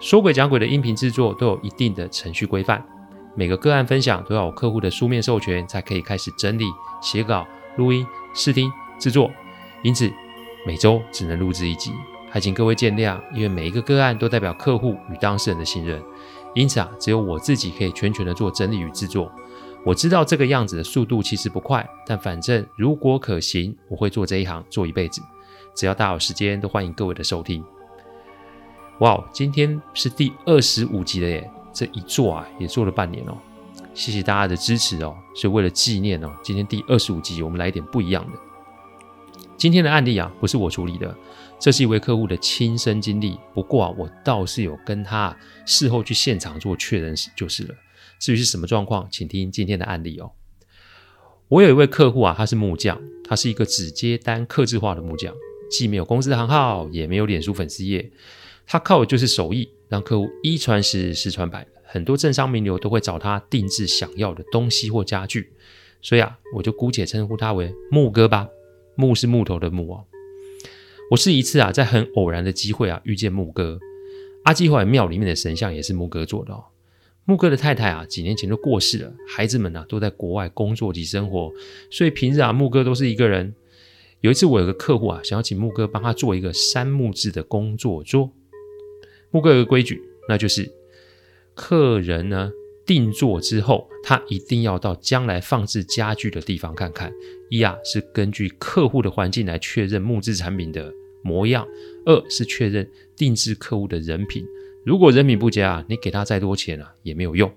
说鬼讲鬼的音频制作都有一定的程序规范，每个个案分享都要有客户的书面授权，才可以开始整理、写稿、录音、试听、制作。因此，每周只能录制一集，还请各位见谅。因为每一个个案都代表客户与当事人的信任，因此啊，只有我自己可以全权的做整理与制作。我知道这个样子的速度其实不快，但反正如果可行，我会做这一行做一辈子。只要大家有时间，都欢迎各位的收听。哇，今天是第二十五集了耶！这一做啊，也做了半年哦。谢谢大家的支持哦。所以为了纪念哦，今天第二十五集，我们来一点不一样的。今天的案例啊，不是我处理的，这是一位客户的亲身经历。不过啊，我倒是有跟他事后去现场做确认，就是了。至于是什么状况，请听今天的案例哦。我有一位客户啊，他是木匠，他是一个只接单客制化的木匠，既没有公司行号，也没有脸书粉丝页。他靠的就是手艺，让客户一传十，十传百，很多政商名流都会找他定制想要的东西或家具，所以啊，我就姑且称呼他为木哥吧。木是木头的木哦。我是一次啊，在很偶然的机会啊，遇见木哥。阿基怀庙里面的神像也是木哥做的哦。木哥的太太啊，几年前就过世了，孩子们啊都在国外工作及生活，所以平日啊，木哥都是一个人。有一次，我有个客户啊，想要请木哥帮他做一个杉木制的工作桌。木哥有个规矩，那就是客人呢定做之后，他一定要到将来放置家具的地方看看。一啊是根据客户的环境来确认木质产品的模样；二是确认定制客户的人品。如果人品不佳，你给他再多钱啊也没有用。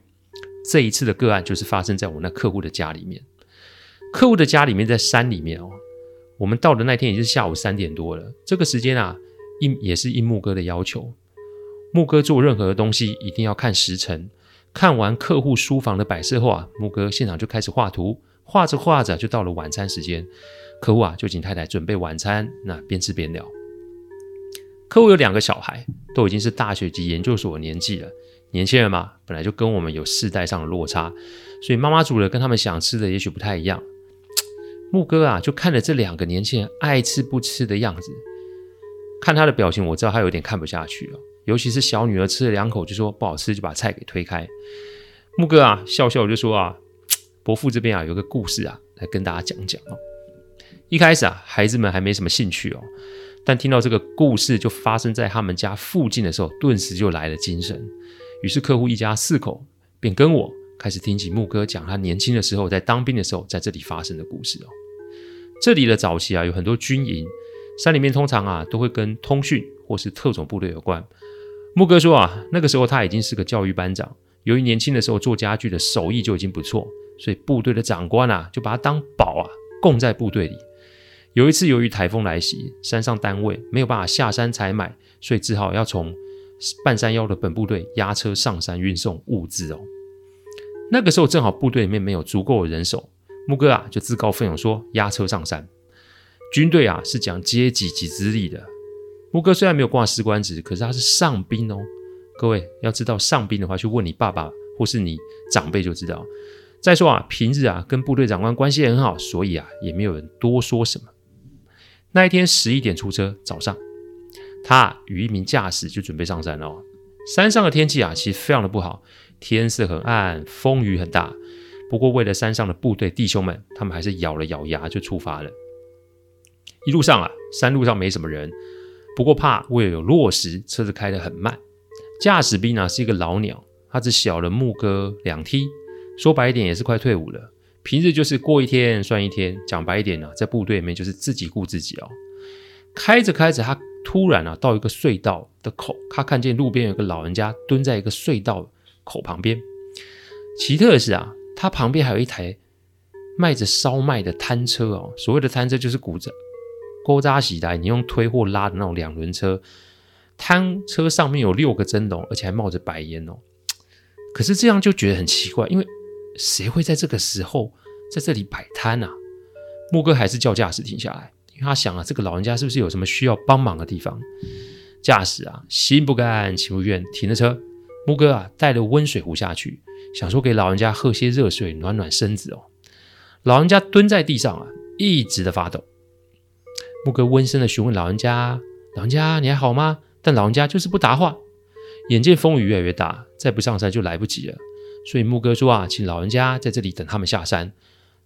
这一次的个案就是发生在我那客户的家里面。客户的家里面在山里面哦。我们到的那天已经是下午三点多了。这个时间啊，应也是应木哥的要求。木哥做任何的东西一定要看时辰，看完客户书房的摆设后啊，木哥现场就开始画图，画着画着就到了晚餐时间，客户啊就请太太准备晚餐，那边吃边聊。客户有两个小孩，都已经是大学及研究所年纪了，年轻人嘛，本来就跟我们有世代上的落差，所以妈妈煮的跟他们想吃的也许不太一样。木哥啊就看着这两个年轻人爱吃不吃的样子，看他的表情，我知道他有点看不下去了。尤其是小女儿吃了两口就说不好吃，就把菜给推开。木哥啊笑笑就说啊，伯父这边啊有个故事啊，来跟大家讲讲哦。一开始啊，孩子们还没什么兴趣哦，但听到这个故事就发生在他们家附近的时候，顿时就来了精神。于是客户一家四口便跟我开始听起木哥讲他年轻的时候在当兵的时候在这里发生的故事哦。这里的早期啊有很多军营，山里面通常啊都会跟通讯或是特种部队有关。木哥说啊，那个时候他已经是个教育班长，由于年轻的时候做家具的手艺就已经不错，所以部队的长官啊就把他当宝啊供在部队里。有一次由于台风来袭，山上单位没有办法下山采买，所以只好要从半山腰的本部队押车上山运送物资哦。那个时候正好部队里面没有足够的人手，木哥啊就自告奋勇说押车上山。军队啊是讲阶级及资历的。木哥虽然没有挂士官职，可是他是上兵哦。各位要知道，上兵的话，去问你爸爸或是你长辈就知道。再说啊，平日啊跟部队长官关系很好，所以啊也没有人多说什么。那一天十一点出车，早上他与一名驾驶就准备上山了哦。山上的天气啊其实非常的不好，天色很暗，风雨很大。不过为了山上的部队弟兄们，他们还是咬了咬牙就出发了。一路上啊，山路上没什么人。不过怕为了有落石，车子开得很慢。驾驶兵呢是一个老鸟，他只小了木哥两梯，说白一点也是快退伍了。平日就是过一天算一天，讲白一点呢，在部队里面就是自己顾自己哦。开着开着，他突然啊到一个隧道的口，他看见路边有个老人家蹲在一个隧道口旁边。奇特的是啊，他旁边还有一台卖着烧麦的摊车哦。所谓的摊车就是鼓着。勾扎起来，你用推或拉的那种两轮车，摊车上面有六个蒸笼，而且还冒着白烟哦。可是这样就觉得很奇怪，因为谁会在这个时候在这里摆摊啊？木哥还是叫驾驶停下来，因为他想啊，这个老人家是不是有什么需要帮忙的地方？驾驶啊，心不甘情不愿，停了车。木哥啊，带了温水壶下去，想说给老人家喝些热水暖暖身子哦。老人家蹲在地上啊，一直的发抖。木哥温声的询问老人家：“老人家，你还好吗？”但老人家就是不答话。眼见风雨越来越大，再不上山就来不及了，所以木哥说啊，请老人家在这里等他们下山，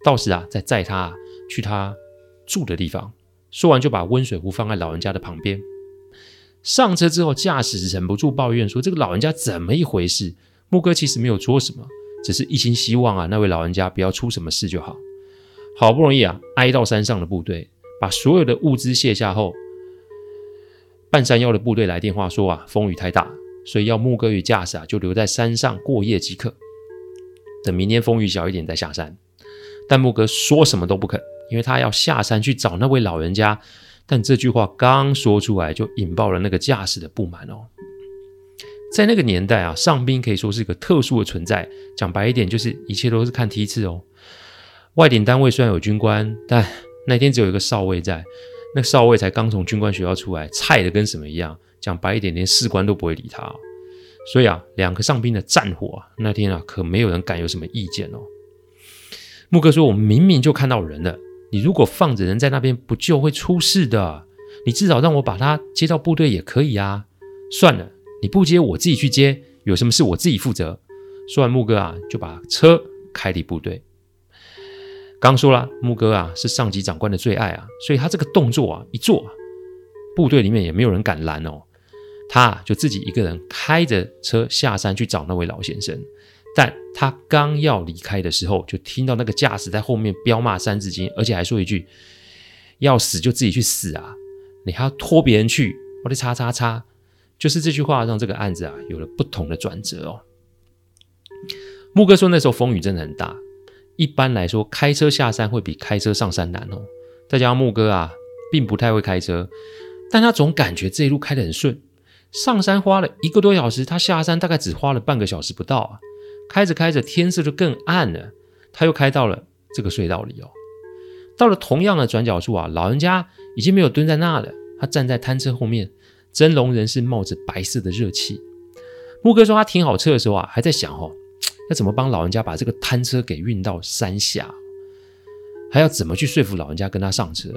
到时啊再载他去他住的地方。说完就把温水壶放在老人家的旁边。上车之后，驾驶忍不住抱怨说：“这个老人家怎么一回事？”木哥其实没有做什么，只是一心希望啊那位老人家不要出什么事就好。好不容易啊挨到山上的部队，把所有的物资卸下后，半山腰的部队来电话说啊风雨太大。所以要木哥与驾驶啊，就留在山上过夜即可。等明天风雨小一点再下山。但木哥说什么都不肯，因为他要下山去找那位老人家。但这句话刚说出来，就引爆了那个驾驶的不满哦。在那个年代啊，上宾可以说是一个特殊的存在。讲白一点，就是一切都是看梯次哦。外点单位虽然有军官，但那天只有一个少尉在。那少尉才刚从军官学校出来，菜的跟什么一样。讲白一点，连士官都不会理他哦。所以啊，两个上宾的战火啊，那天啊，可没有人敢有什么意见哦。木哥说：“我们明明就看到人了，你如果放着人在那边，不就会出事的？你至少让我把他接到部队也可以啊。算了，你不接，我自己去接，有什么事我自己负责。”说完，木哥啊，就把车开离部队。刚说了，木哥啊，是上级长官的最爱啊，所以他这个动作啊，一做，部队里面也没有人敢拦哦。他就自己一个人开着车下山去找那位老先生，但他刚要离开的时候，就听到那个驾驶在后面飙骂三字经，而且还说一句：“要死就自己去死啊！你还要拖别人去，我的叉叉叉！”就是这句话让这个案子啊有了不同的转折哦。木哥说那时候风雨真的很大，一般来说开车下山会比开车上山难哦。再加上木哥啊并不太会开车，但他总感觉这一路开得很顺。上山花了一个多小时，他下山大概只花了半个小时不到啊。开着开着，天色就更暗了。他又开到了这个隧道里哦。到了同样的转角处啊，老人家已经没有蹲在那了，他站在摊车后面，蒸笼仍是冒着白色的热气。木哥说他停好车的时候啊，还在想哦，要怎么帮老人家把这个摊车给运到山下，还要怎么去说服老人家跟他上车。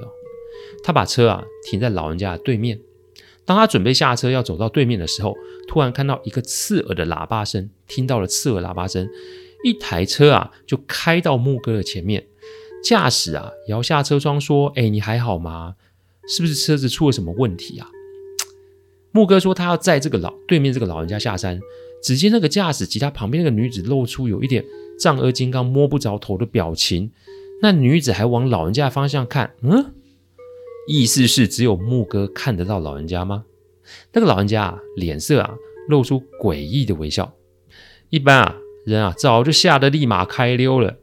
他把车啊停在老人家的对面。当他准备下车要走到对面的时候，突然看到一个刺耳的喇叭声，听到了刺耳喇叭声，一台车啊就开到木哥的前面，驾驶啊摇下车窗说：“哎，你还好吗？是不是车子出了什么问题啊？”木哥说他要载这个老对面这个老人家下山，只见那个驾驶吉他旁边那个女子露出有一点丈二金刚摸不着头的表情，那女子还往老人家的方向看，嗯。意思是只有木哥看得到老人家吗？那个老人家啊，脸色啊露出诡异的微笑。一般啊人啊早就吓得立马开溜了。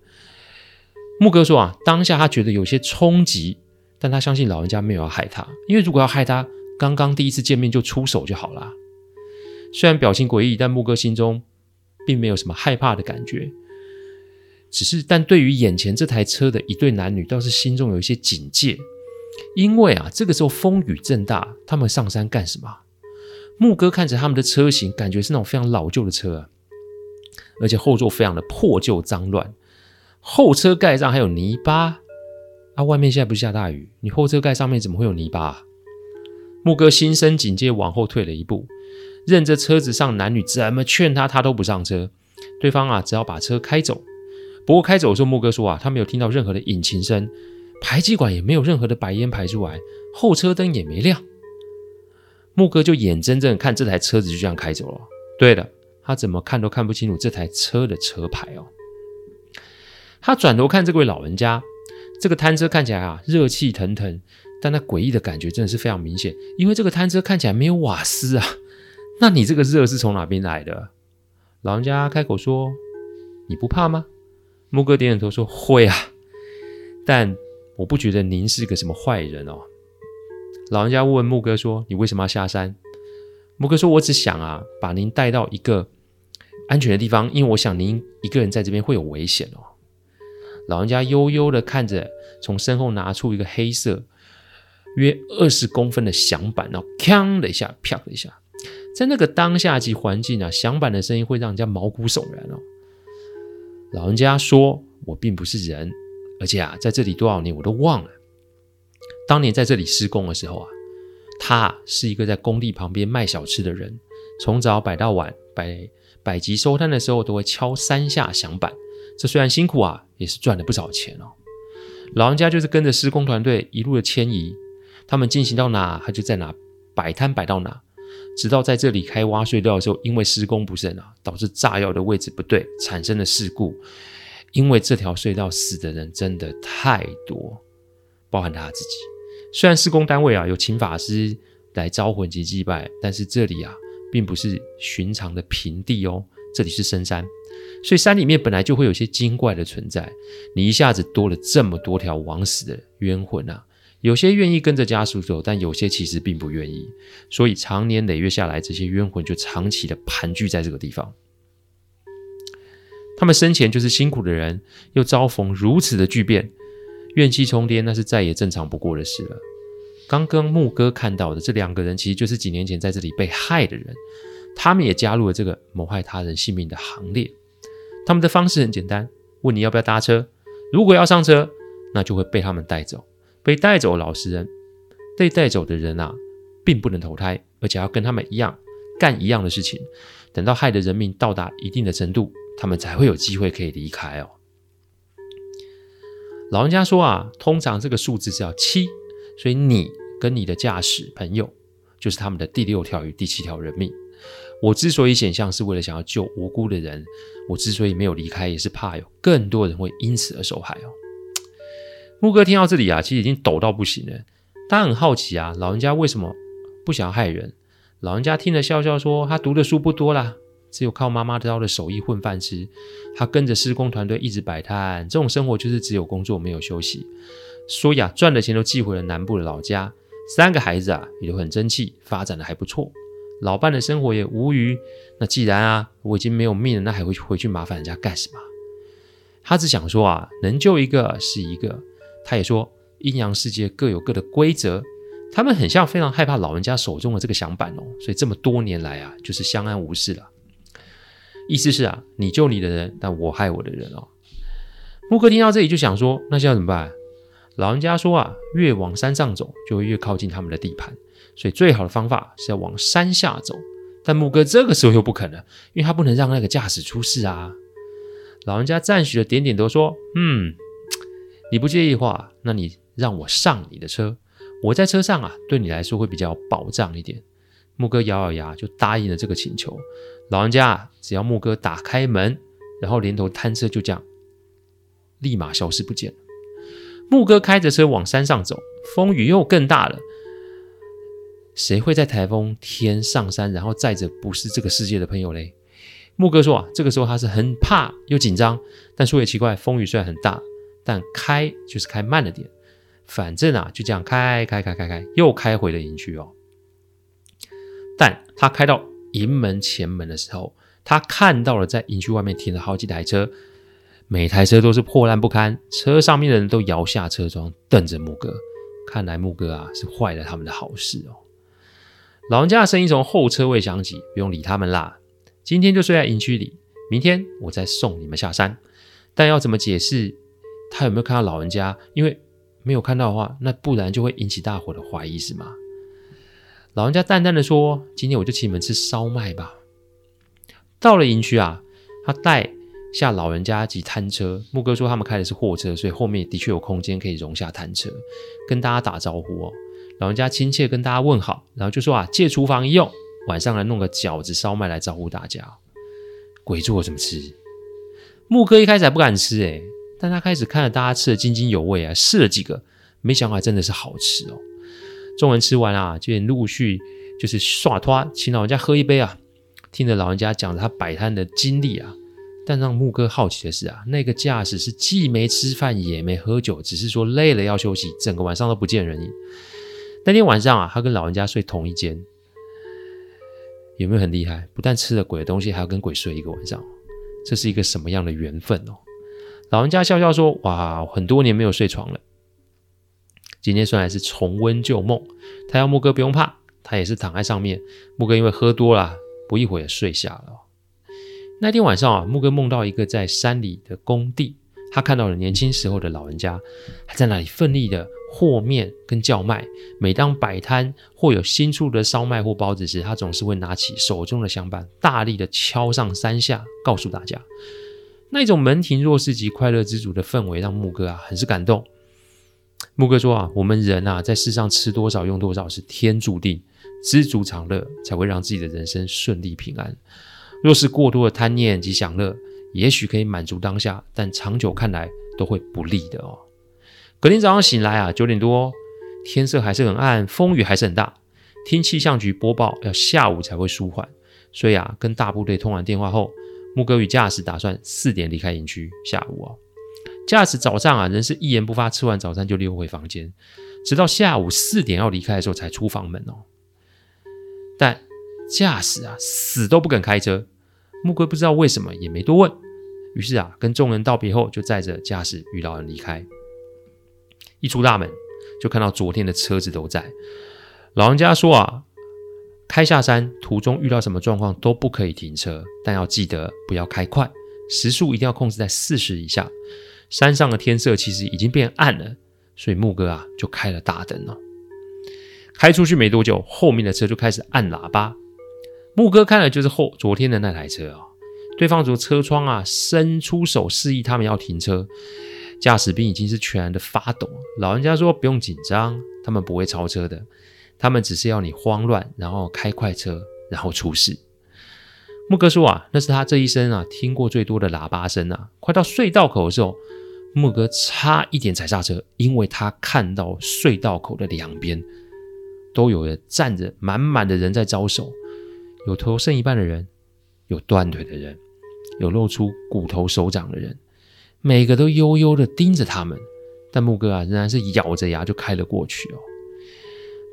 木哥说啊，当下他觉得有些冲击，但他相信老人家没有要害他，因为如果要害他，刚刚第一次见面就出手就好了。虽然表情诡异，但木哥心中并没有什么害怕的感觉，只是但对于眼前这台车的一对男女，倒是心中有一些警戒。因为啊，这个时候风雨正大，他们上山干什么？木哥看着他们的车型，感觉是那种非常老旧的车啊，而且后座非常的破旧脏乱，后车盖上还有泥巴啊！外面现在不是下大雨，你后车盖上面怎么会有泥巴啊？木哥心生警戒，往后退了一步，任着车子上男女怎么劝他，他都不上车。对方啊，只好把车开走。不过开走的时候，木哥说啊，他没有听到任何的引擎声。排气管也没有任何的白烟排出来，后车灯也没亮。木哥就眼睁睁看这台车子就这样开走了。对了，他怎么看都看不清楚这台车的车牌哦。他转头看这位老人家，这个摊车看起来啊热气腾腾，但那诡异的感觉真的是非常明显，因为这个摊车看起来没有瓦斯啊。那你这个热是从哪边来的？老人家开口说：“你不怕吗？”木哥点点头说：“会啊，但。”我不觉得您是个什么坏人哦。老人家问木哥说：“你为什么要下山？”木哥说：“我只想啊，把您带到一个安全的地方，因为我想您一个人在这边会有危险哦。”老人家悠悠的看着，从身后拿出一个黑色约二十公分的响板，然后锵的一下，啪的一下，在那个当下及环境啊，响板的声音会让人家毛骨悚然哦。老人家说：“我并不是人，而且啊，在这里多少年我都忘了，当年在这里施工的时候啊。”他是一个在工地旁边卖小吃的人，从早摆到晚，摆摆集收摊的时候都会敲三下响板。这虽然辛苦啊，也是赚了不少钱哦。老人家就是跟着施工团队一路的迁移，他们进行到哪，他就在哪摆摊摆到哪，直到在这里开挖隧道的时候，因为施工不慎啊，导致炸药的位置不对，产生了事故。因为这条隧道死的人真的太多，包含他自己。虽然施工单位啊有请法师来招魂及祭拜，但是这里啊并不是寻常的平地哦，这里是深山，所以山里面本来就会有些精怪的存在。你一下子多了这么多条枉死的冤魂啊，有些愿意跟着家属走，但有些其实并不愿意，所以长年累月下来，这些冤魂就长期的盘踞在这个地方。他们生前就是辛苦的人，又遭逢如此的巨变。怨气冲天，那是再也正常不过的事了。刚刚牧哥看到的这两个人，其实就是几年前在这里被害的人，他们也加入了这个谋害他人性命的行列。他们的方式很简单，问你要不要搭车，如果要上车，那就会被他们带走。被带走的老实人，被带走的人啊，并不能投胎，而且要跟他们一样干一样的事情。等到害的人命到达一定的程度，他们才会有机会可以离开哦。老人家说啊，通常这个数字是要七，所以你跟你的驾驶朋友就是他们的第六条与第七条人命。我之所以显象，是为了想要救无辜的人。我之所以没有离开，也是怕有更多人会因此而受害哦。木哥听到这里啊，其实已经抖到不行了。他很好奇啊，老人家为什么不想害人？老人家听了笑笑说：“他读的书不多啦。”只有靠妈妈教的手艺混饭吃，他跟着施工团队一直摆摊，这种生活就是只有工作没有休息。所以啊，赚的钱都寄回了南部的老家，三个孩子啊也都很争气，发展的还不错。老伴的生活也无虞。那既然啊我已经没有命了，那还会回去麻烦人家干什么？他只想说啊，能救一个是一个。他也说，阴阳世界各有各的规则，他们很像非常害怕老人家手中的这个响板哦，所以这么多年来啊，就是相安无事了。意思是啊，你救你的人，但我害我的人哦。木哥听到这里就想说，那现在怎么办？老人家说啊，越往山上走，就会越靠近他们的地盘，所以最好的方法是要往山下走。但木哥这个时候又不可能，因为他不能让那个驾驶出事啊。老人家赞许的点点头说：“嗯，你不介意的话，那你让我上你的车，我在车上啊，对你来说会比较保障一点。”木哥咬咬牙就答应了这个请求。老人家啊只要木哥打开门，然后连头摊车就这样立马消失不见了。木哥开着车往山上走，风雨又更大了。谁会在台风天上山，然后载着不是这个世界的朋友嘞？木哥说啊，这个时候他是很怕又紧张，但说也奇怪，风雨虽然很大，但开就是开慢了点。反正啊，就这样开开开开开，又开回了营区哦。但他开到。营门前门的时候，他看到了在营区外面停了好几台车，每台车都是破烂不堪，车上面的人都摇下车窗，瞪着木哥。看来木哥啊是坏了他们的好事哦。老人家的声音从后车位响起：“不用理他们啦，今天就睡在营区里，明天我再送你们下山。”但要怎么解释他有没有看到老人家？因为没有看到的话，那不然就会引起大伙的怀疑，是吗？老人家淡淡的说：“今天我就请你们吃烧麦吧。”到了营区啊，他带下老人家及摊车。木哥说他们开的是货车，所以后面的确有空间可以容下摊车，跟大家打招呼哦。老人家亲切跟大家问好，然后就说：“啊，借厨房一用，晚上来弄个饺子烧麦来招呼大家。”鬼做怎么吃？木哥一开始还不敢吃诶，但他开始看着大家吃的津津有味啊，试了几个，没想到还真的是好吃哦。众人吃完啊，就陆续就是刷拖，请老人家喝一杯啊。听着老人家讲着他摆摊的经历啊，但让木哥好奇的是啊，那个驾驶是既没吃饭也没喝酒，只是说累了要休息，整个晚上都不见人影。那天晚上啊，他跟老人家睡同一间，有没有很厉害？不但吃了鬼的东西，还要跟鬼睡一个晚上，这是一个什么样的缘分哦？老人家笑笑说：“哇，很多年没有睡床了，今天算来是重温旧梦。他要木哥不用怕，他也是躺在上面。木哥因为喝多了，不一会儿睡下了。那天晚上啊，木哥梦到一个在山里的工地，他看到了年轻时候的老人家，还在那里奋力的。”和面跟叫卖，每当摆摊或有新出的烧麦或包子时，他总是会拿起手中的香板，大力的敲上三下，告诉大家，那种门庭若市及快乐之主的氛围，让木哥啊很是感动。木哥说啊，我们人啊在世上吃多少用多少是天注定，知足常乐才会让自己的人生顺利平安。若是过多的贪念及享乐，也许可以满足当下，但长久看来都会不利的哦。隔天早上醒来啊，九点多，天色还是很暗，风雨还是很大。听气象局播报，要下午才会舒缓。所以啊，跟大部队通完电话后，木哥与驾驶打算四点离开营区。下午哦，驾驶早上啊，仍是一言不发，吃完早餐就溜回房间，直到下午四点要离开的时候才出房门哦。但驾驶啊，死都不肯开车。木哥不知道为什么，也没多问。于是啊，跟众人道别后，就载着驾驶与老人离开。一出大门，就看到昨天的车子都在。老人家说啊，开下山途中遇到什么状况都不可以停车，但要记得不要开快，时速一定要控制在四十以下。山上的天色其实已经变暗了，所以木哥啊就开了大灯了。开出去没多久，后面的车就开始按喇叭。木哥看了就是后昨天的那台车啊，对方从车窗啊伸出手示意他们要停车。驾驶兵已经是全然的发抖。老人家说：“不用紧张，他们不会超车的，他们只是要你慌乱，然后开快车，然后出事。”木哥说：“啊，那是他这一生啊听过最多的喇叭声啊！快到隧道口的时候，木哥差一点踩刹车，因为他看到隧道口的两边都有人站着，满满的人在招手，有头剩一半的人，有断腿的人，有露出骨头手掌的人。”每个都悠悠地盯着他们，但木哥啊仍然是咬着牙就开了过去哦。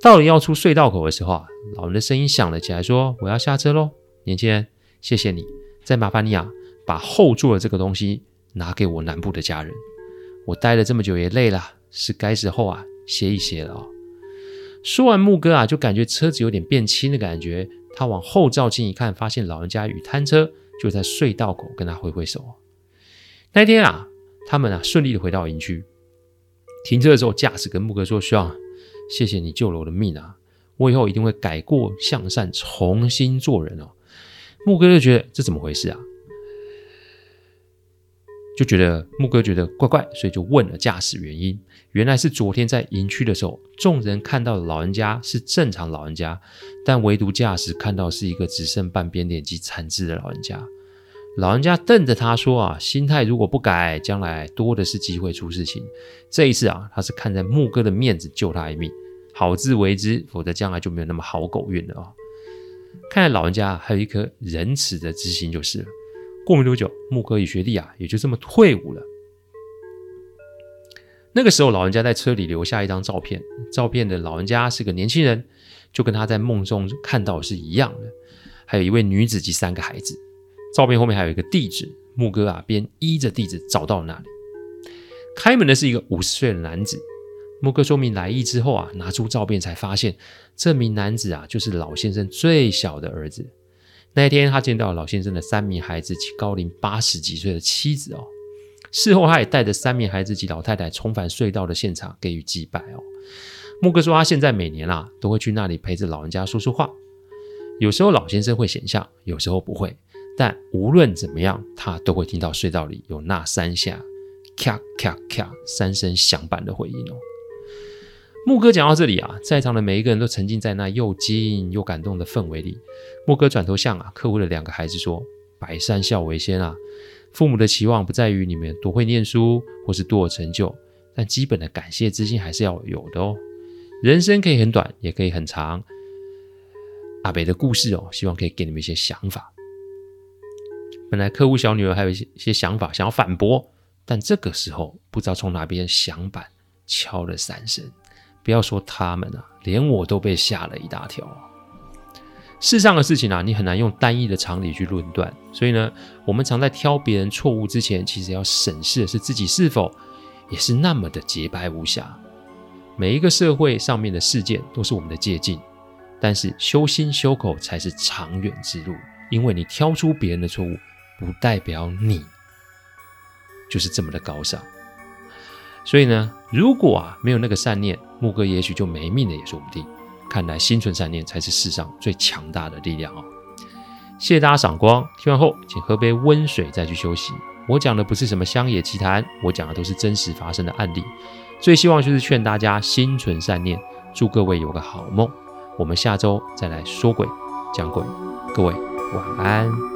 到了要出隧道口的时候啊，老人的声音响了起来，说：“我要下车喽，年轻人，谢谢你，再麻烦你啊，把后座的这个东西拿给我南部的家人。我待了这么久也累了，是该时候啊歇一歇了哦。”说完，木哥啊就感觉车子有点变轻的感觉，他往后照镜一看，发现老人家与摊车就在隧道口跟他挥挥手。那天啊，他们啊顺利的回到营区。停车的时候，驾驶跟木哥说：“需要谢谢你救了我的命啊！我以后一定会改过向善，重新做人哦。”木哥就觉得这怎么回事啊？就觉得木哥觉得怪怪，所以就问了驾驶原因。原来是昨天在营区的时候，众人看到的老人家是正常老人家，但唯独驾驶看到是一个只剩半边脸及残肢的老人家。老人家瞪着他说：“啊，心态如果不改，将来多的是机会出事情。这一次啊，他是看在木哥的面子救他一命，好自为之，否则将来就没有那么好狗运了啊。”看来老人家还有一颗仁慈的之心就是了。过没多久，木哥与学弟啊也就这么退伍了。那个时候，老人家在车里留下一张照片，照片的老人家是个年轻人，就跟他在梦中看到是一样的，还有一位女子及三个孩子。照片后面还有一个地址，木哥啊，便依着地址找到了那里。开门的是一个五十岁的男子。木哥说明来意之后啊，拿出照片才发现，这名男子啊，就是老先生最小的儿子。那一天，他见到老先生的三名孩子及高龄八十几岁的妻子哦。事后，他也带着三名孩子及老太太重返隧道的现场，给予祭拜哦。木哥说，他现在每年啊，都会去那里陪着老人家说说话。有时候老先生会显像，有时候不会。但无论怎么样，他都会听到隧道里有那三下“咔咔咔”三声响板的回音哦。木哥讲到这里啊，在场的每一个人都沉浸在那又惊又感动的氛围里。木哥转头向啊客户的两个孩子说：“百善孝为先啊，父母的期望不在于你们多会念书或是多有成就，但基本的感谢之心还是要有的哦。人生可以很短，也可以很长。阿北的故事哦，希望可以给你们一些想法。”本来客户小女儿还有一些想法想要反驳，但这个时候不知道从哪边响板敲了三声，不要说他们啊，连我都被吓了一大跳。世上的事情啊，你很难用单一的常理去论断。所以呢，我们常在挑别人错误之前，其实要审视的是自己是否也是那么的洁白无瑕。每一个社会上面的事件都是我们的借鉴，但是修心修口才是长远之路。因为你挑出别人的错误，不代表你就是这么的高尚。所以呢，如果啊没有那个善念，木哥也许就没命了，也说不定。看来心存善念才是世上最强大的力量哦。谢谢大家赏光，听完后请喝杯温水再去休息。我讲的不是什么乡野奇谈，我讲的都是真实发生的案例。最希望就是劝大家心存善念，祝各位有个好梦。我们下周再来说鬼讲鬼，各位晚安。